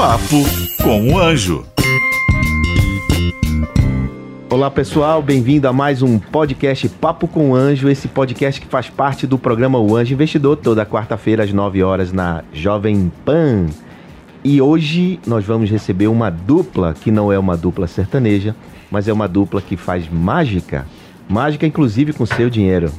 Papo com o Anjo. Olá pessoal, bem-vindo a mais um podcast Papo com o Anjo, esse podcast que faz parte do programa O Anjo Investidor, toda quarta-feira às 9 horas na Jovem Pan. E hoje nós vamos receber uma dupla que não é uma dupla sertaneja, mas é uma dupla que faz mágica, mágica inclusive com seu dinheiro.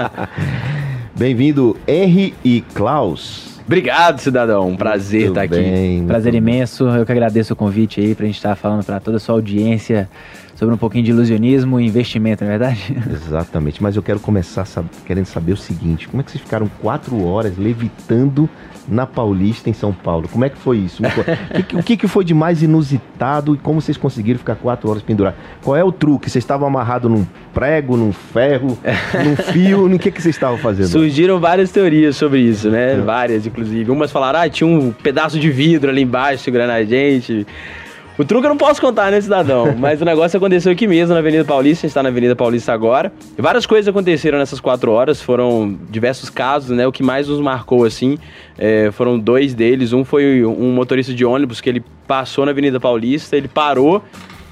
Bem-vindo Henry e Klaus. Obrigado, cidadão. Um prazer estar aqui. bem, muito Prazer imenso. Eu que agradeço o convite aí pra gente estar falando pra toda a sua audiência sobre um pouquinho de ilusionismo e investimento, não é verdade? Exatamente, mas eu quero começar sab- querendo saber o seguinte: como é que vocês ficaram quatro horas levitando na Paulista, em São Paulo? Como é que foi isso? O que que- o foi de mais inusitado e como vocês conseguiram ficar quatro horas pendurados? Qual é o truque? Vocês estavam amarrados num prego, num ferro, num fio? No que, que vocês estavam fazendo? Surgiram várias teorias sobre isso, né? Várias, inclusive. Umas falaram, ah, tinha um pedaço de vidro ali embaixo segurando a gente. O truque eu não posso contar, né, cidadão? Mas o negócio aconteceu aqui mesmo, na Avenida Paulista. A gente tá na Avenida Paulista agora. E várias coisas aconteceram nessas quatro horas. Foram diversos casos, né? O que mais nos marcou, assim, é, foram dois deles. Um foi um motorista de ônibus que ele passou na Avenida Paulista, ele parou.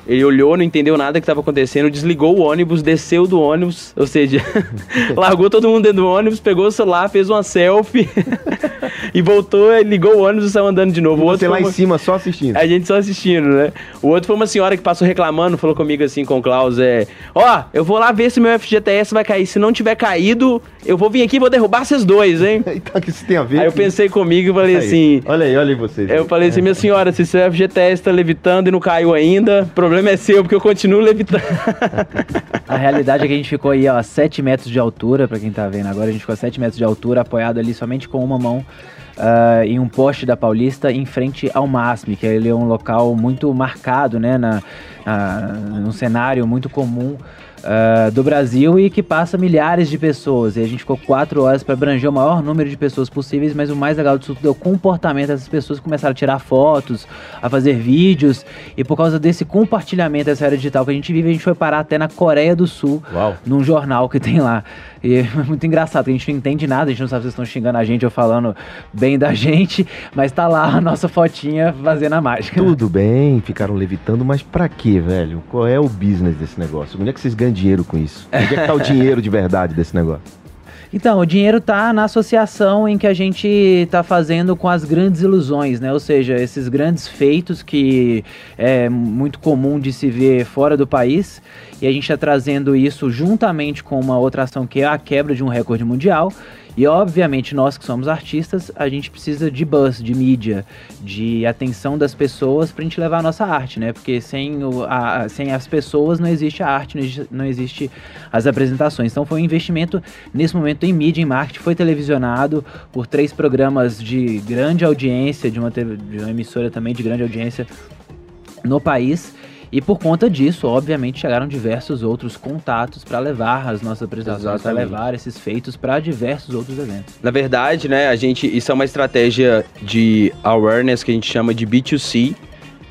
Ele olhou, não entendeu nada que estava acontecendo, desligou o ônibus, desceu do ônibus, ou seja, largou todo mundo dentro do ônibus, pegou o celular, fez uma selfie e voltou, ligou o ônibus e saiu andando de novo. O outro Você lá foi em uma- cima só assistindo. a gente só assistindo, né? O outro foi uma senhora que passou reclamando, falou comigo assim com o Klaus, é... Ó, eu vou lá ver se meu FGTS vai cair. Se não tiver caído, eu vou vir aqui e vou derrubar vocês dois, hein? Então, o que isso tem a ver? Aí eu pensei comigo e falei Aí, assim... Olha aí, olha aí vocês. Eu falei assim, minha senhora, se seu FGTS tá levitando e não caiu ainda, o problema é seu, porque eu continuo levitando. A realidade é que a gente ficou aí ó, a 7 metros de altura, pra quem tá vendo agora, a gente ficou a 7 metros de altura, apoiado ali somente com uma mão ah, em um poste da Paulista, em frente ao MASP, que ele é um local muito marcado, né, na, na, num cenário muito comum ah, do Brasil e que passa milhares de pessoas. E a gente ficou quatro horas para abranger o maior número de pessoas possíveis, mas o mais legal disso tudo é o comportamento dessas pessoas que começaram a tirar fotos, a fazer vídeos, e por causa desse compartilhamento dessa era digital que a gente vive, a gente foi parar até na Coreia do Sul, Uau. num jornal que tem lá. E é muito engraçado, a gente não entende nada, a gente não sabe se vocês estão xingando a gente ou falando bem da gente, mas tá lá a nossa fotinha fazendo a mágica. Tudo bem, ficaram levitando, mas pra quê, velho? Qual é o business desse negócio? Onde é que vocês ganham dinheiro com isso? Onde é que tá o dinheiro de verdade desse negócio? Então, o dinheiro tá na associação em que a gente tá fazendo com as grandes ilusões, né? Ou seja, esses grandes feitos que é muito comum de se ver fora do país. E a gente está trazendo isso juntamente com uma outra ação que é a quebra de um recorde mundial. E obviamente nós que somos artistas, a gente precisa de buzz, de mídia, de atenção das pessoas pra gente levar a nossa arte, né? Porque sem, o, a, a- sem as pessoas não existe a arte, não existe, as apresentações. Então foi um investimento nesse momento em mídia, em marketing, foi televisionado por três programas de grande audiência, de uma, de uma emissora também de grande audiência no país. E por conta disso, obviamente, chegaram diversos outros contatos para levar as nossas apresentações, para levar esses feitos para diversos outros eventos. Na verdade, né, a gente, isso é uma estratégia de awareness que a gente chama de B2C,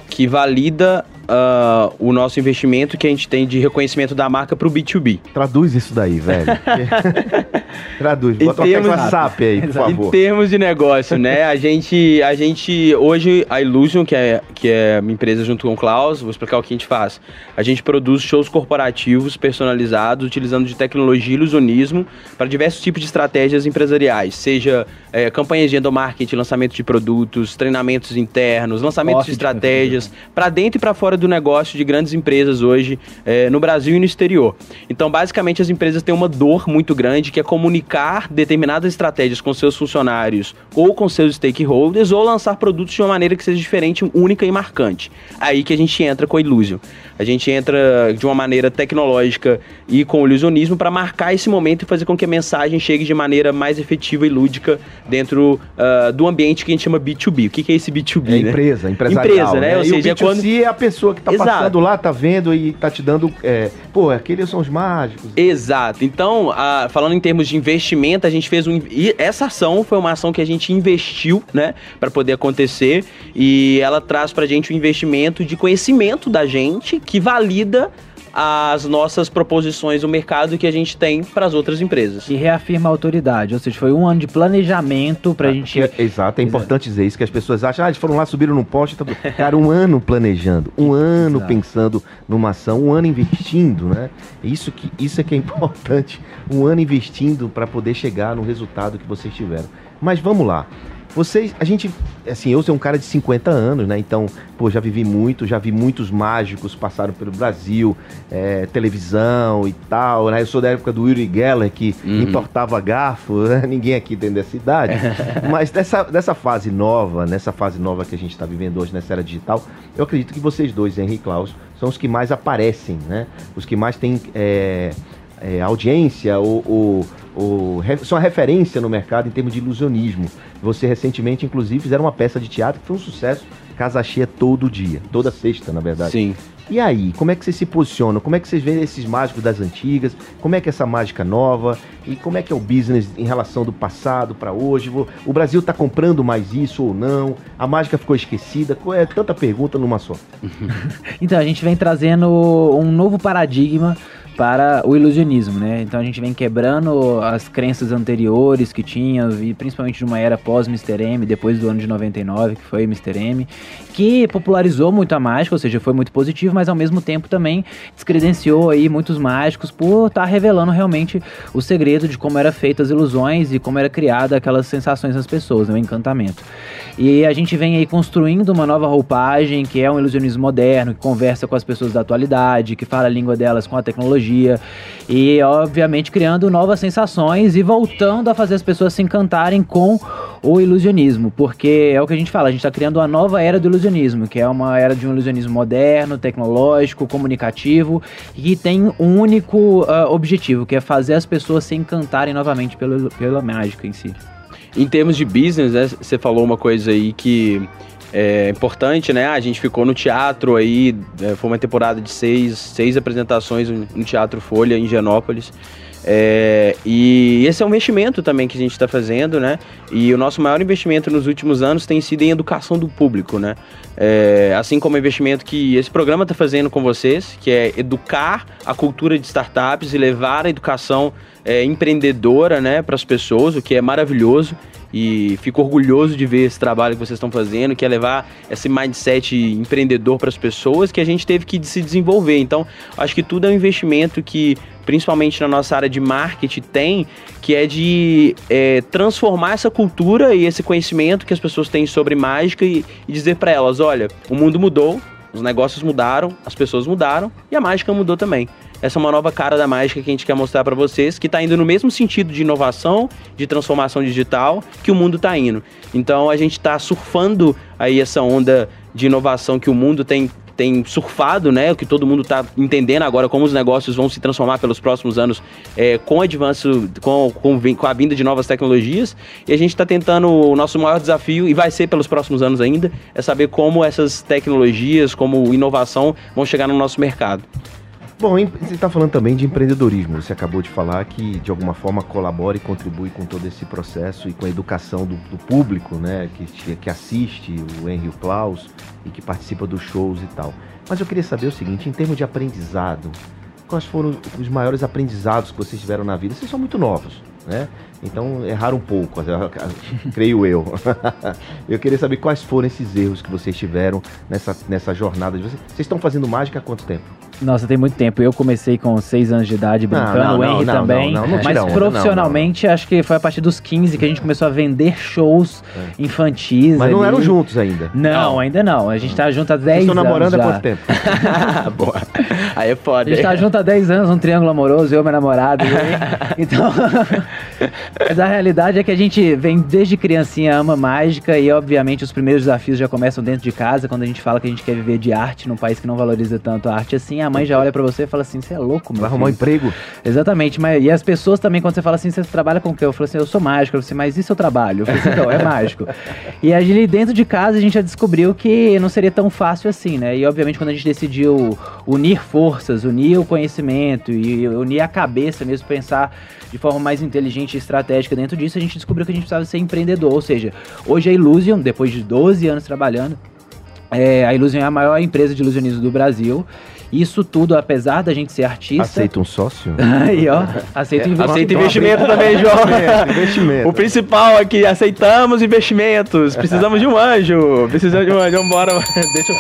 que valida ah, o nosso investimento que a gente tem de reconhecimento da marca para o B2B. Traduz isso daí, velho. Traduz. Em Bota uma tecla termos- SAP aí, por favor. Em termos de negócio, né? A gente, a gente hoje a Illusion, que é que é uma empresa junto com o Klaus, vou explicar o que a gente faz. A gente produz shows corporativos personalizados utilizando de tecnologia e ilusionismo para diversos tipos de estratégias empresariais, seja é, campanhas de endomarketing, lançamento de produtos, treinamentos internos, lançamento de Marketing, estratégias para dentro e para fora do negócio de grandes empresas hoje é, no Brasil e no exterior. Então, basicamente, as empresas têm uma dor muito grande que é comunicar determinadas estratégias com seus funcionários ou com seus stakeholders ou lançar produtos de uma maneira que seja diferente, única e marcante. Aí que a gente entra com a Illusion. A gente entra de uma maneira tecnológica e com o ilusionismo para marcar esse momento e fazer com que a mensagem chegue de maneira mais efetiva e lúdica dentro uh, do ambiente que a gente chama B2B. O que, que é esse B2B? É né? empresa, empresarial. Empresa, né? né? Ou e seja, o B2C quando... é a pessoa que está passando lá, tá vendo e tá te dando. É, pô, aqueles são os mágicos. Exato. Então, uh, falando em termos de investimento, a gente fez um. E essa ação foi uma ação que a gente investiu, né? Para poder acontecer. E ela traz pra gente um investimento de conhecimento da gente que valida as nossas proposições no mercado que a gente tem para as outras empresas. E reafirma a autoridade, ou seja, foi um ano de planejamento para a ah, gente. É, exato, é importante dizer isso, que as pessoas acham, ah, eles foram lá, subiram num poste. Tá... Cara, um ano planejando, um ano exato. pensando numa ação, um ano investindo, né? Isso, que, isso é que é importante, um ano investindo para poder chegar no resultado que vocês tiveram. Mas vamos lá. Vocês, a gente, assim, eu sou um cara de 50 anos, né? Então, pô, já vivi muito, já vi muitos mágicos passaram pelo Brasil, é, televisão e tal, né? Eu sou da época do Uri Geller, que uhum. importava garfo, né? ninguém aqui tem dessa idade. Mas dessa, dessa fase nova, nessa fase nova que a gente está vivendo hoje, nessa era digital, eu acredito que vocês dois, Henrique e Klaus, são os que mais aparecem, né? Os que mais têm é, é, audiência ou, ou o, são a referência no mercado em termos de ilusionismo. Você recentemente, inclusive, fizeram uma peça de teatro que foi um sucesso, casa cheia todo dia, toda sexta, na verdade. Sim. E aí, como é que vocês se posicionam? Como é que vocês veem esses mágicos das antigas? Como é que é essa mágica nova? E como é que é o business em relação do passado para hoje? O Brasil está comprando mais isso ou não? A mágica ficou esquecida? É tanta pergunta numa só. então, a gente vem trazendo um novo paradigma para o ilusionismo, né? Então a gente vem quebrando as crenças anteriores que tinha, e principalmente de uma era pós-Mr. M, depois do ano de 99, que foi Mr. M, que popularizou muito a mágica, ou seja, foi muito positivo, mas ao mesmo tempo também descredenciou aí muitos mágicos por estar tá revelando realmente o segredo de como era feita as ilusões e como era criada aquelas sensações nas pessoas, né? o encantamento. E a gente vem aí construindo uma nova roupagem, que é um ilusionismo moderno, que conversa com as pessoas da atualidade, que fala a língua delas com a tecnologia e, obviamente, criando novas sensações e voltando a fazer as pessoas se encantarem com o ilusionismo, porque é o que a gente fala, a gente está criando uma nova era do ilusionismo, que é uma era de um ilusionismo moderno, tecnológico, comunicativo e tem um único uh, objetivo, que é fazer as pessoas se encantarem novamente pelo, pela mágica em si. Em termos de business, né, você falou uma coisa aí que é importante, né? A gente ficou no teatro aí, é, foi uma temporada de seis, seis apresentações no Teatro Folha, em Genópolis. É, e esse é um investimento também que a gente está fazendo, né? E o nosso maior investimento nos últimos anos tem sido em educação do público, né? É, assim como o investimento que esse programa está fazendo com vocês, que é educar a cultura de startups e levar a educação é, empreendedora, né, para as pessoas, o que é maravilhoso e fico orgulhoso de ver esse trabalho que vocês estão fazendo, que é levar esse mindset empreendedor para as pessoas que a gente teve que se desenvolver. Então, acho que tudo é um investimento que, principalmente na nossa área de marketing, tem, que é de é, transformar essa cultura e esse conhecimento que as pessoas têm sobre mágica e, e dizer para elas: olha, o mundo mudou, os negócios mudaram, as pessoas mudaram e a mágica mudou também. Essa é uma nova cara da mágica que a gente quer mostrar para vocês, que está indo no mesmo sentido de inovação, de transformação digital que o mundo está indo. Então a gente está surfando aí essa onda de inovação que o mundo tem tem surfado, né? O que todo mundo está entendendo agora, como os negócios vão se transformar pelos próximos anos é, com avanço, com, com, com, a vinda de novas tecnologias. E a gente está tentando, o nosso maior desafio, e vai ser pelos próximos anos ainda, é saber como essas tecnologias, como inovação vão chegar no nosso mercado. Bom, você está falando também de empreendedorismo. Você acabou de falar que de alguma forma colabora e contribui com todo esse processo e com a educação do, do público, né? Que, que assiste o Henry Klaus e que participa dos shows e tal. Mas eu queria saber o seguinte, em termos de aprendizado, quais foram os maiores aprendizados que vocês tiveram na vida? Vocês são muito novos, né? Então erraram um pouco, creio eu. eu queria saber quais foram esses erros que vocês tiveram nessa, nessa jornada de vocês. Vocês estão fazendo mágica há quanto tempo? Nossa, tem muito tempo. Eu comecei com 6 anos de idade brincando, não, o não, Henry não, também. não, não, não mas profissionalmente, acho que foi a partir dos 15 que a gente começou a vender shows infantis. Mas não ali. eram juntos ainda. Não, ainda não. A gente tá junto há 10 Vocês estão anos. namorando há quanto tempo? Boa. Aí é A foda. gente tá junto há 10 anos, um triângulo amoroso, eu meu namorado. e. Então, mas a realidade é que a gente vem desde criancinha, ama mágica e, obviamente, os primeiros desafios já começam dentro de casa, quando a gente fala que a gente quer viver de arte num país que não valoriza tanto a arte assim. A mãe já olha pra você e fala assim: você é louco, meu Vai arrumar um filho." emprego? Exatamente, mas e as pessoas também, quando você fala assim, você trabalha com o quê? Eu falo assim, eu sou mágico. Eu falo assim, mas e seu trabalho? Eu falei assim, então, é mágico. E a gente, dentro de casa, a gente já descobriu que não seria tão fácil assim, né? E obviamente, quando a gente decidiu unir forças, unir o conhecimento e unir a cabeça mesmo, pensar de forma mais inteligente e estratégica dentro disso, a gente descobriu que a gente precisava ser empreendedor. Ou seja, hoje a Illusion, depois de 12 anos trabalhando, é, a Illusion é a maior empresa de ilusionismo do Brasil. Isso tudo, apesar da gente ser artista. Aceita um sócio? Aí, ó. Aceita investimento. Aceita investimento também, João. investimento. O principal aqui, aceitamos investimentos. Precisamos de um anjo. Precisamos de um anjo. Vambora. Deixa eu,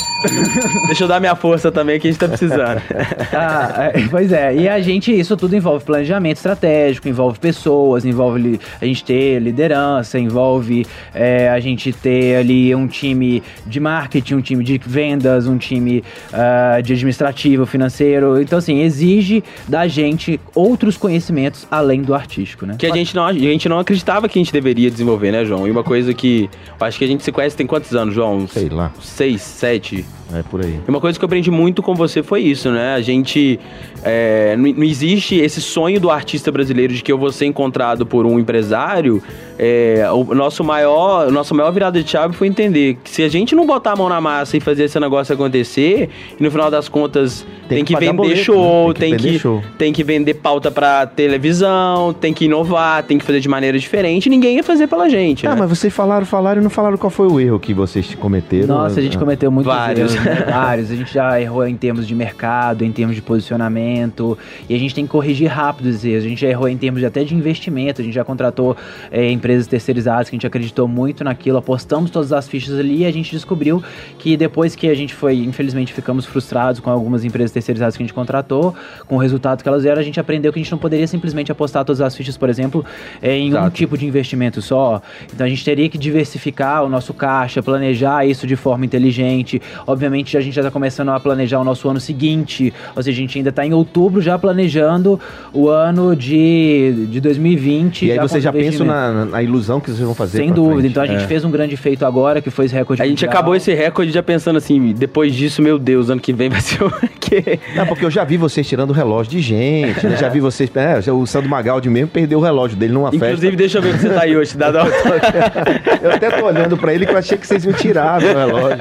deixa eu dar minha força também, que a gente tá precisando. Ah, é, pois é, e a gente, isso tudo envolve planejamento estratégico, envolve pessoas, envolve li- a gente ter liderança, envolve é, a gente ter ali um time de marketing, um time de vendas, um time ah, de administrativo, financeiro. Então, assim, exige da gente outros conhecimentos além do artístico, né? Que a gente, não, a gente não acreditava que a gente deveria desenvolver, né, João? E uma coisa que. Acho que a gente se conhece tem quantos anos, João? Sei lá. Seis, sete. É por aí. E uma coisa que eu aprendi muito com você foi isso, né? A gente. é, não, não existe esse sonho do artista brasileiro de que eu vou ser encontrado por um empresário. É, o nosso maior, nossa maior virada de chave foi entender que se a gente não botar a mão na massa e fazer esse negócio acontecer, e no final das contas Tem tem, que que, vender boleto, show, né? Tem que tem vender que, show. tem que vender pauta pra televisão, tem que inovar, tem que fazer de maneira diferente, ninguém ia fazer pela gente. Ah, né? mas vocês falaram, falaram e não falaram qual foi o erro que vocês cometeram. Nossa, a gente Ah. cometeu muitos Vários. erros, né? vários. A gente já errou em termos de mercado, em termos de posicionamento, e a gente tem que corrigir rápido esses erros. A gente já errou em termos de, até de investimento, a gente já contratou é, empresas terceirizadas que a gente acreditou muito naquilo, apostamos todas as fichas ali e a gente descobriu que depois que a gente foi, infelizmente, ficamos frustrados com algumas empresas terceirizadas que a gente contratou, com o resultado que elas eram, a gente aprendeu que a gente não poderia simplesmente apostar todas as fichas, por exemplo, é, em um Exato. tipo de investimento só. Então a gente teria que diversificar o nosso caixa, planejar isso de forma inteligente. Obviamente a gente já está começando a planejar o nosso ano seguinte, ou seja, a gente ainda está em outubro já planejando o ano de, de 2020. E aí com vocês já pensam investimento. na, na ilusão que vocês vão fazer Sem dúvida. frente. Então a gente É. fez um grande feito agora, que foi esse recorde A gente mundial. acabou esse recorde já pensando assim, depois disso, meu Deus, ano que vem vai ser o quê? Não, porque eu já vi vocês tirando o relógio de gente, né? já vi vocês... É, o Sandro Magaldi mesmo perdeu o relógio dele numa Inclusive, deixa eu ver o que você tá aí hoje, Cidadão. festa. Eu até tô olhando pra ele que eu achei que vocês iam tirar o relógio.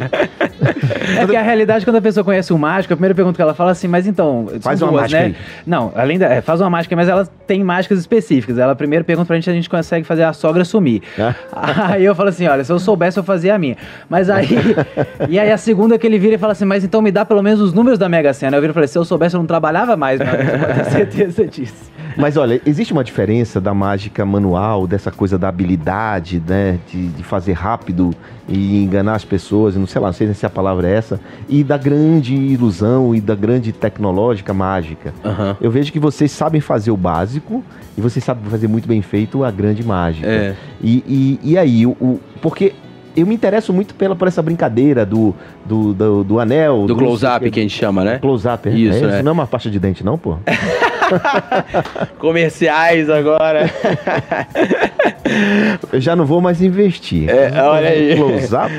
É que a realidade, quando a pessoa conhece o mágico, a primeira pergunta que ela fala é assim, mas então. Faz uma duas, mágica né? aí. Não, além da. é, faz uma mágica, mas ela tem mágicas específicas. Ela primeiro pergunta pra gente se a gente consegue fazer a sogra sumir. Ah. Aí eu falo assim: olha, se eu soubesse, eu fazia a minha. Mas aí. e aí a segunda que ele vira e fala assim, mas então me dá pelo menos os números da Mega Sena. Eu viro e falei: se eu soubesse, eu não trabalhava mais, amigo, pode ter certeza disso. Mas olha, existe uma diferença da mágica manual, dessa coisa da habilidade, né? De, de fazer rápido e enganar as pessoas, e não sei lá, não sei se a palavra é essa, e da grande ilusão e da grande tecnológica mágica. Aham. Eu vejo que vocês sabem fazer o básico e vocês sabem fazer muito bem feito a grande mágica. É. E, e, e aí, o, o- porque eu me interesso muito pela, por essa brincadeira do, do, do, do anel. Do não sei o close-up que a gente chama, né? Close-up, é? Isso, é, é. não é uma pasta de dente, não, pô? Comerciais agora. Eu já não vou mais investir. É, olha aí. Close-up.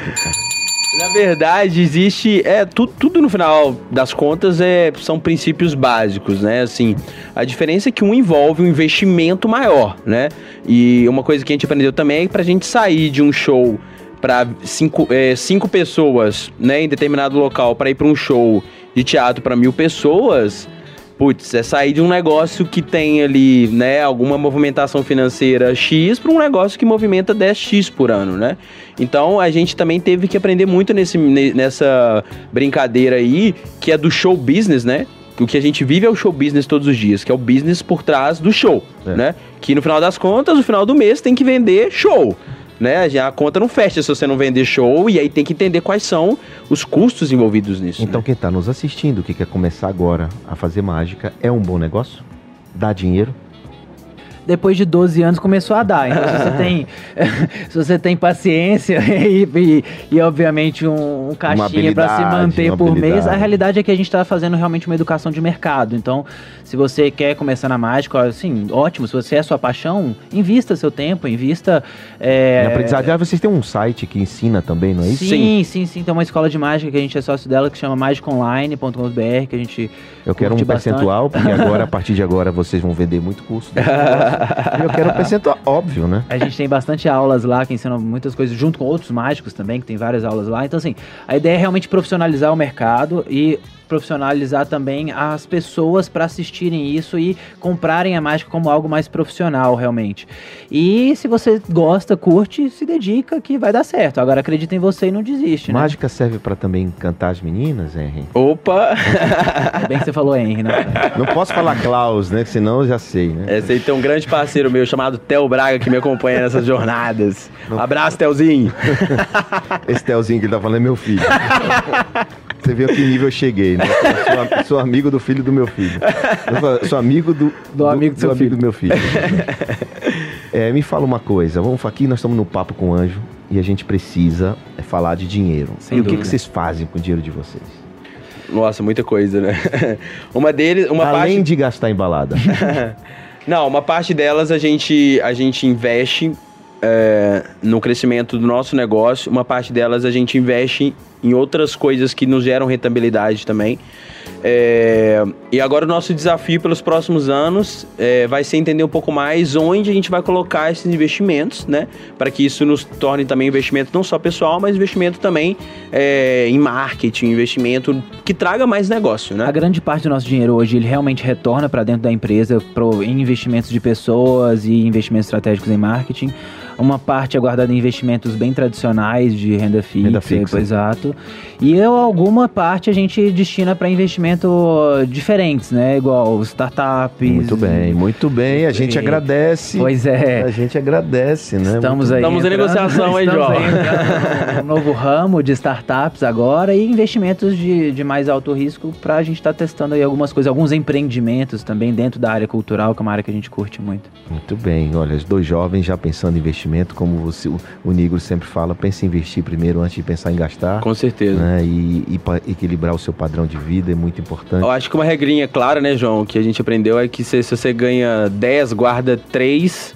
Na verdade, existe. É, tu- tudo no final das contas é, são princípios básicos, né? Assim, a diferença é que um envolve um investimento maior, né? E uma coisa que a gente aprendeu também é que pra gente sair de um show para cinco, é, cinco pessoas, né, em determinado local, para ir para um show de teatro para mil pessoas. Putz, é sair de um negócio que tem ali, né, alguma movimentação financeira X para um negócio que movimenta 10X por ano, né? Então a gente também teve que aprender muito nesse, ne- nessa brincadeira aí, que é do show business, né? O que a gente vive é o show business todos os dias, que é o business por trás do show, É. né? Que no final das contas, no final do mês, tem que vender show. Né? A conta não fecha se você não vender show e aí tem que entender quais são os custos envolvidos nisso. Então né? quem está nos assistindo, que quer começar agora a fazer mágica, é um bom negócio? Dá dinheiro? Depois de 12 anos começou a dar. Então, se você tem, se você tem paciência e, e, e obviamente, um, um caixinha para se manter por mês, a realidade é que a gente está fazendo realmente uma educação de mercado. Então, se você quer começar na mágica, assim, ótimo. Se você é sua paixão, invista seu tempo, invista. É... Em aprendizagem, ah, vocês têm um site que ensina também, não é isso? Sim, sim, sim. Tem uma escola de mágica que a gente é sócio dela que chama magiconline.com.br, que a gente. Eu quero um bastante. percentual, porque agora, a partir de agora, vocês vão vender muito curso. Eu quero um percentual, óbvio, né? A gente tem bastante aulas lá que ensinam muitas coisas, junto com outros mágicos também, que tem várias aulas lá. Então, assim, a ideia é realmente profissionalizar o mercado e profissionalizar também as pessoas para assistirem isso e comprarem a mágica como algo mais profissional, realmente. E se você gosta, curte, se dedica que vai dar certo. Agora acredita em você e não desiste, né? Mágica serve para também cantar as meninas, Henry? Opa! É bem que você falou Henry, né? Não posso falar Klaus, né? Senão eu já sei, né? Esse aí tem um grande parceiro meu chamado Theo Braga que me acompanha nessas jornadas. Um abraço, Telzinho. Esse Telzinho que ele tá falando é meu filho. Você vê a que nível eu cheguei, né? Eu sou, sou, amigo do filho do meu filho. Eu sou amigo do, do, do amigo do, do, amigo do meu filho. É, me fala uma coisa. Vamos aqui, nós estamos no papo com o anjo e a gente precisa é, falar de dinheiro. Sem e dúvida. o que, que vocês fazem com o dinheiro de vocês? Nossa, muita coisa, né? uma deles, uma Além parte... de gastar em balada. Não, uma parte delas a gente, a gente investe é, no crescimento do nosso negócio, uma parte delas a gente investe em outras coisas que nos geram rentabilidade também. É, e agora o nosso desafio pelos próximos anos é, vai ser entender um pouco mais onde a gente vai colocar esses investimentos, né? Para que isso nos torne também investimento não só pessoal, mas investimento também é, em marketing, investimento que traga mais negócio, né? A grande parte do nosso dinheiro hoje ele realmente retorna para dentro da empresa pro, em investimentos de pessoas e investimentos estratégicos em marketing. Uma parte é guardada em investimentos bem tradicionais de renda fixa, renda fixa. exato. E alguma parte a gente destina para investimento diferentes, né? Igual startups. Muito bem, muito bem. A gente e... agradece. Pois é. A gente agradece, né? Estamos muito... aí. Estamos em negociação, hein, João? um novo ramo de startups agora e investimentos de, de mais alto risco para a gente estar tá testando aí algumas coisas, alguns empreendimentos também dentro da área cultural, que é uma área que a gente curte muito. Muito bem. Olha, os dois jovens já pensando em investimento investimento, como você, o, o Negro sempre fala, pense em investir primeiro antes de pensar em gastar. Com certeza. Né? E, e equilibrar o seu padrão de vida é muito importante. Eu acho que uma regrinha clara, né, João, que a gente aprendeu é que se, se você ganha 10, guarda 3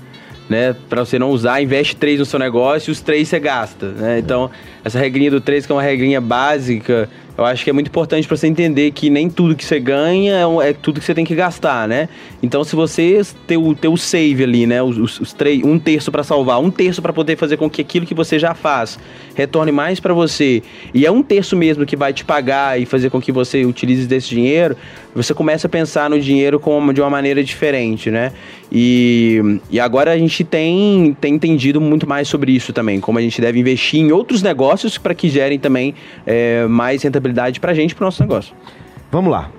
né? Para você não usar, investe três no seu negócio e os três você gasta, né? Então, essa regrinha do 3, que é uma regrinha básica, eu acho que é muito importante para você entender que nem tudo que você ganha é, é, tudo que você tem que gastar, né? Então, se você ter o, ter o save ali, né? Os, os, os três, um terço para salvar, um terço para poder fazer com que aquilo que você já faz retorne mais para você, e é um terço mesmo que vai te pagar e fazer com que você utilize desse dinheiro, você começa a pensar no dinheiro como de uma maneira diferente, né? E, e agora a gente tem, tem entendido muito mais sobre isso também, como a gente deve investir em outros negócios para que gerem também é, mais rentabilidade para a gente, para o nosso negócio. Vamos lá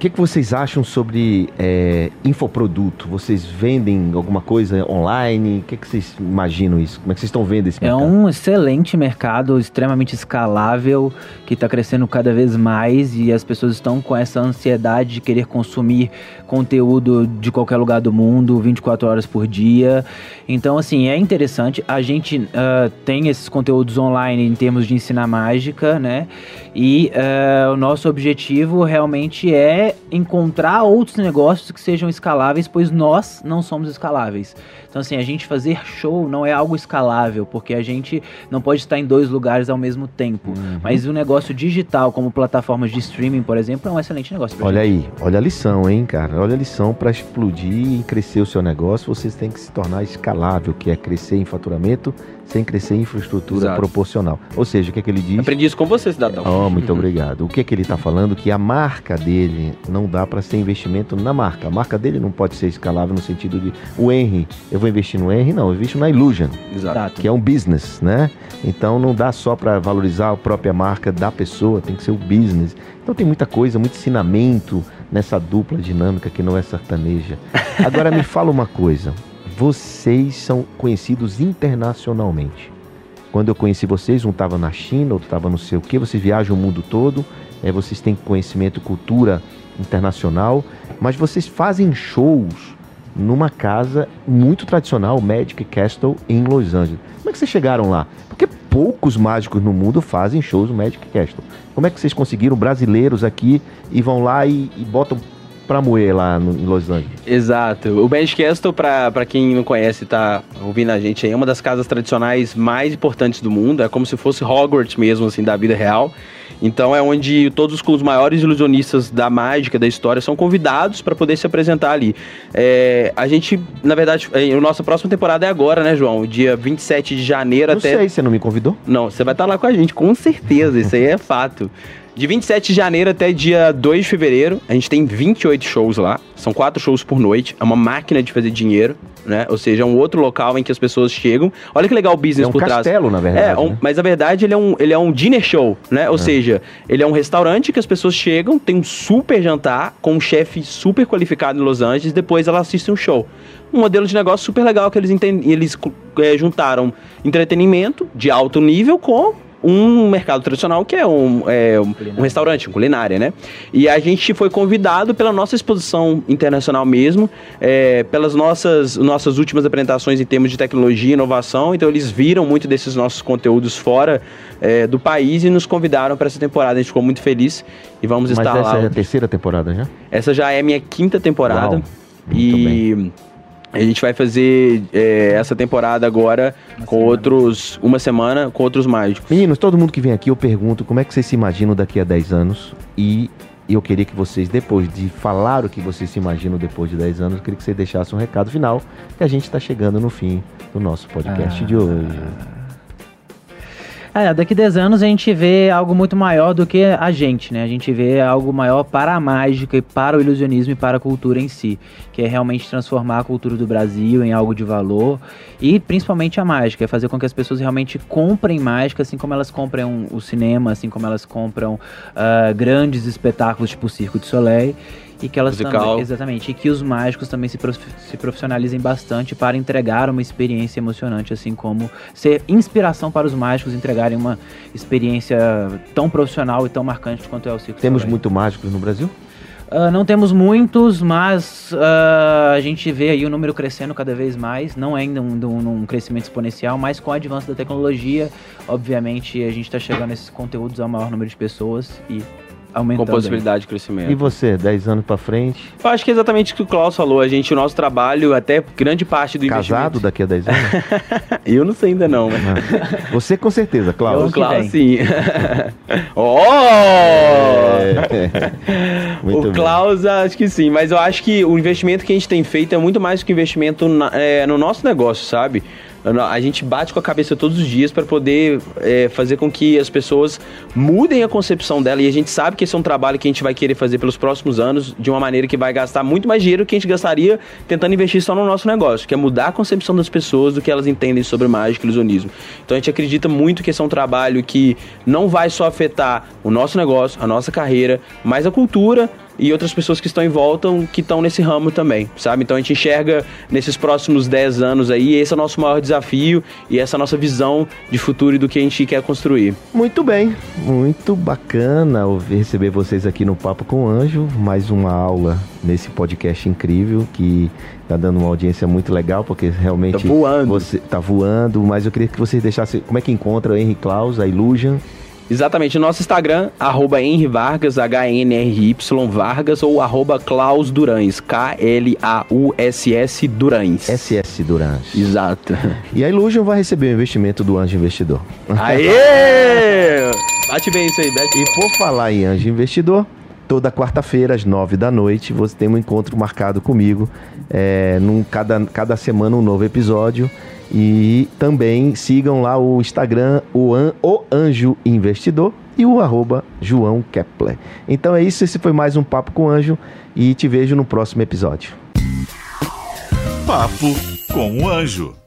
que, que vocês acham sobre é, infoproduto? Vocês vendem alguma coisa online? O que, que vocês imaginam isso? Como é que vocês estão vendo esse mercado? É um excelente mercado, extremamente escalável, que está crescendo cada vez mais e as pessoas estão com essa ansiedade de querer consumir conteúdo de qualquer lugar do mundo, 24 horas por dia. Então, assim, é interessante. A gente uh, tem esses conteúdos online em termos de ensinar mágica, né? E uh, o nosso objetivo realmente é encontrar outros negócios que sejam escaláveis, pois nós não somos escaláveis. Então, assim, a gente fazer show não é algo escalável, porque a gente não pode estar em dois lugares ao mesmo tempo. Uhum. Mas o negócio digital, como plataformas de streaming, por exemplo, é um excelente negócio. Olha aí, olha a lição, hein, cara? Olha a lição para explodir e crescer o seu negócio, vocês têm que se tornar escalável, que é crescer em faturamento sem crescer em infraestrutura Exato. proporcional. Ou seja, o que, é que ele diz? Aprendi isso com você, cidadão. Oh, muito obrigado. O que é que ele está falando? Que a marca dele não dá para ser investimento na marca. A marca dele não pode ser escalável no sentido de o Henry, eu vou investir no Henry, não, eu investo na Illusion, Exato. que é um business, né? Então não dá só para valorizar a própria marca da pessoa, tem que ser o business. Então tem muita coisa, muito ensinamento nessa dupla dinâmica que não é sertaneja. Agora me fala uma coisa vocês são conhecidos internacionalmente. Quando eu conheci vocês, um estava na China, outro estava não sei o que, vocês viajam o mundo todo, é, vocês têm conhecimento, cultura internacional, mas vocês fazem shows numa casa muito tradicional, Magic Castle, em Los Angeles. Como é que vocês chegaram lá? Porque poucos mágicos no mundo fazem shows no Magic Castle. Como é que vocês conseguiram brasileiros aqui e vão lá e, e botam pra moer lá no, em Los Angeles? Exato. O Magic Castle, pra, pra quem não conhece e tá ouvindo a gente aí, é uma das casas tradicionais mais importantes do mundo. É como se fosse Hogwarts mesmo, assim, da vida real. Então é onde todos os maiores ilusionistas da mágica, da história, são convidados para poder se apresentar ali. É, a gente, na verdade, é, a nossa próxima temporada é agora, né, João? Dia 27 de janeiro Não até. sei, você não me convidou? Não, você vai estar lá com a gente, com certeza, isso aí é fato. De 27 de janeiro até dia 2 de fevereiro, a gente tem 28 shows lá. São quatro shows por noite. É uma máquina de fazer dinheiro, né? Ou seja, é um outro local em que as pessoas chegam. Olha que legal o business É um por trás. castelo, na verdade, É, um- né? mas na verdade ele é um, ele é um dinner show, né? Ou seja, ele é um restaurante que as pessoas chegam, tem um super jantar com um chefe super qualificado em Los Angeles, depois ela assiste um show. Um modelo de negócio super legal que eles, eles eh, juntaram entretenimento de alto nível com um mercado tradicional que é um, é, um- um restaurante, uma culinária, né? E a gente foi convidado pela nossa exposição internacional mesmo, é, pelas nossas, nossas últimas apresentações em termos de tecnologia e inovação. Então eles viram muito desses nossos conteúdos fora é, do país e nos convidaram para essa temporada. A gente ficou muito feliz e vamos Mas estar essa lá. é a terceira temporada já? Essa já é a minha quinta temporada. Uau, muito e a gente vai fazer é, essa temporada agora com outros. Uma semana com outros mágicos. Meninos, todo mundo que vem aqui eu pergunto como é que vocês se imaginam daqui a 10 anos e eu queria que vocês, depois de falar o que vocês se imaginam depois de 10 anos, eu queria que vocês deixassem um recado final, que a gente está chegando no fim do nosso podcast Ah. de hoje. É, daqui 10 anos a gente vê algo muito maior do que a gente, né? A gente vê algo maior para a mágica e para o ilusionismo e para a cultura em si, que é realmente transformar a cultura do Brasil em algo de valor e principalmente a mágica, é fazer com que as pessoas realmente comprem mágica, assim como elas compram o cinema, assim como elas compram ah, grandes espetáculos tipo o Circo de Soleil. E que elas Musical. também, exatamente, e que os mágicos também se, prof- se profissionalizem bastante para entregar uma experiência emocionante, assim como ser inspiração para os mágicos entregarem uma experiência tão profissional e tão marcante quanto é o Circo Temos Soleil. muito mágicos no Brasil? Ah, não temos muitos, mas ah, a gente vê aí o número crescendo cada vez mais. Não é ainda um, um, um crescimento exponencial, mas com o avanço da tecnologia, obviamente a gente está chegando a esses conteúdos ao maior número de pessoas e aumentando. Com possibilidade de crescimento. E você, 10 anos pra frente, Eu acho que é exatamente o que o Klaus falou. A gente, o nosso trabalho, até grande parte do casado investimento... daqui a 10 anos? Eu não sei ainda não, mas... Ah. Você com certeza, O Cláudio. que Klaus, sim. oh! É. Muito o bem. Klaus, acho que sim, mas eu acho que o investimento que a gente tem feito é muito mais do que investimento na- é, no nosso negócio, sabe? A gente bate com a cabeça todos os dias para poder é, fazer com que as pessoas mudem a concepção dela. E a gente sabe que esse é um trabalho que a gente vai querer fazer pelos próximos anos de uma maneira que vai gastar muito mais dinheiro que a gente gastaria tentando investir só no nosso negócio, que é mudar a concepção das pessoas do que elas entendem sobre mágica e ilusionismo. Então a gente acredita muito que esse é um trabalho que não vai só afetar o nosso negócio, a nossa carreira, mas a cultura e outras pessoas que estão em volta que estão nesse ramo também, sabe? Então a gente enxerga nesses próximos 10 anos aí, esse é o nosso maior desafio e essa é a nossa visão de futuro e do que a gente quer construir. Muito bem, muito bacana ouvir, receber vocês aqui no Papo com o Anjo, mais uma aula nesse podcast incrível que tá dando uma audiência muito legal, porque realmente Tá voando. você tá voando, mas eu queria que vocês deixassem, como é que encontra o Henry Claus, a Illusion? Exatamente, no nosso Instagram, arroba Henry Vargas, H-N-R-Y Vargas ou arroba Klaus Durães, K-L-A-U-S-S Durães. SS Durante. Exato. E a Illusion vai receber o investimento do Anjo Investidor. Aê! Bate bem isso aí, bate E por falar em Anjo Investidor, toda quarta-feira, às nove da noite, você tem um encontro marcado comigo. É, num, cada, cada semana um novo episódio. E também sigam lá o Instagram, o, An, o Anjo Investidor e o arroba João Kepler. Então é isso, esse foi mais um Papo com o Anjo e te vejo no próximo episódio. Papo com o Anjo.